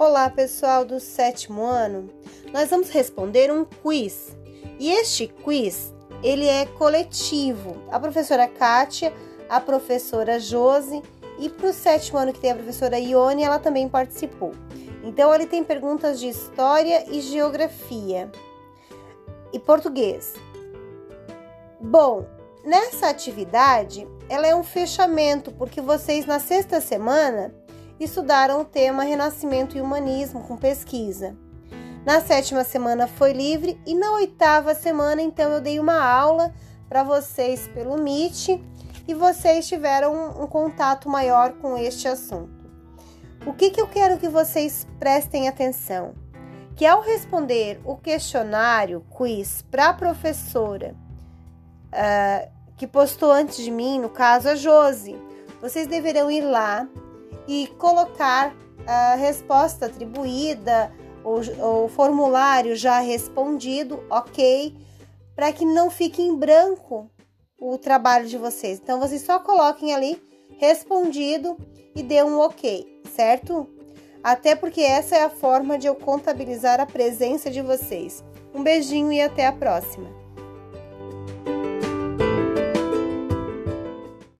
Olá, pessoal do sétimo ano. Nós vamos responder um quiz. E este quiz, ele é coletivo. A professora Kátia, a professora Josi e para o sétimo ano que tem a professora Ione, ela também participou. Então, ele tem perguntas de história e geografia e português. Bom, nessa atividade, ela é um fechamento, porque vocês na sexta semana estudaram o tema Renascimento e Humanismo com pesquisa. Na sétima semana foi livre e na oitava semana, então, eu dei uma aula para vocês pelo Meet e vocês tiveram um, um, contato maior com este assunto. O que, que eu quero que vocês prestem atenção? Que ao responder o questionário, quiz, para a professora uh, que postou antes de mim, no caso a Josi, vocês deverão ir lá e colocar a resposta atribuída, o, o formulário já respondido, ok, para que não fique em branco o trabalho de vocês. Então, vocês só coloquem ali respondido e dê um ok, certo? Até porque essa é a forma de eu contabilizar a presença de vocês. Um beijinho e até a próxima!